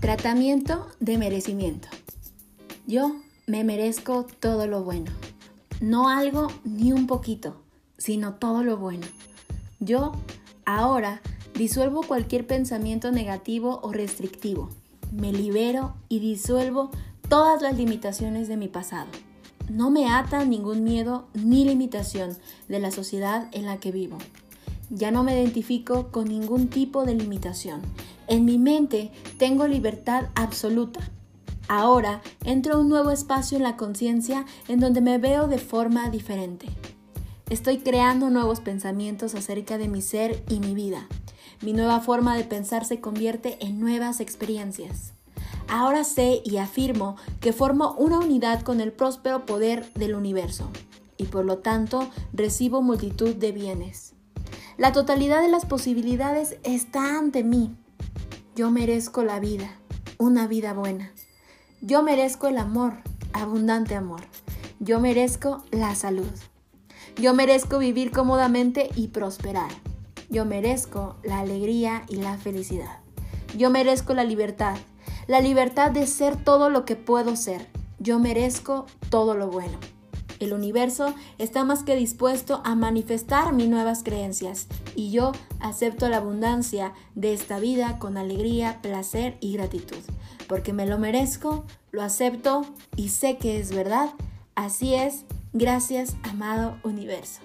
Tratamiento de merecimiento. Yo me merezco todo lo bueno. No algo ni un poquito, sino todo lo bueno. Yo ahora disuelvo cualquier pensamiento negativo o restrictivo. Me libero y disuelvo todas las limitaciones de mi pasado. No me ata ningún miedo ni limitación de la sociedad en la que vivo. Ya no me identifico con ningún tipo de limitación. En mi mente tengo libertad absoluta. Ahora entro a un nuevo espacio en la conciencia en donde me veo de forma diferente. Estoy creando nuevos pensamientos acerca de mi ser y mi vida. Mi nueva forma de pensar se convierte en nuevas experiencias. Ahora sé y afirmo que formo una unidad con el próspero poder del universo y por lo tanto recibo multitud de bienes. La totalidad de las posibilidades está ante mí. Yo merezco la vida, una vida buena. Yo merezco el amor, abundante amor. Yo merezco la salud. Yo merezco vivir cómodamente y prosperar. Yo merezco la alegría y la felicidad. Yo merezco la libertad, la libertad de ser todo lo que puedo ser. Yo merezco todo lo bueno. El universo está más que dispuesto a manifestar mis nuevas creencias y yo acepto la abundancia de esta vida con alegría, placer y gratitud, porque me lo merezco, lo acepto y sé que es verdad. Así es, gracias amado universo.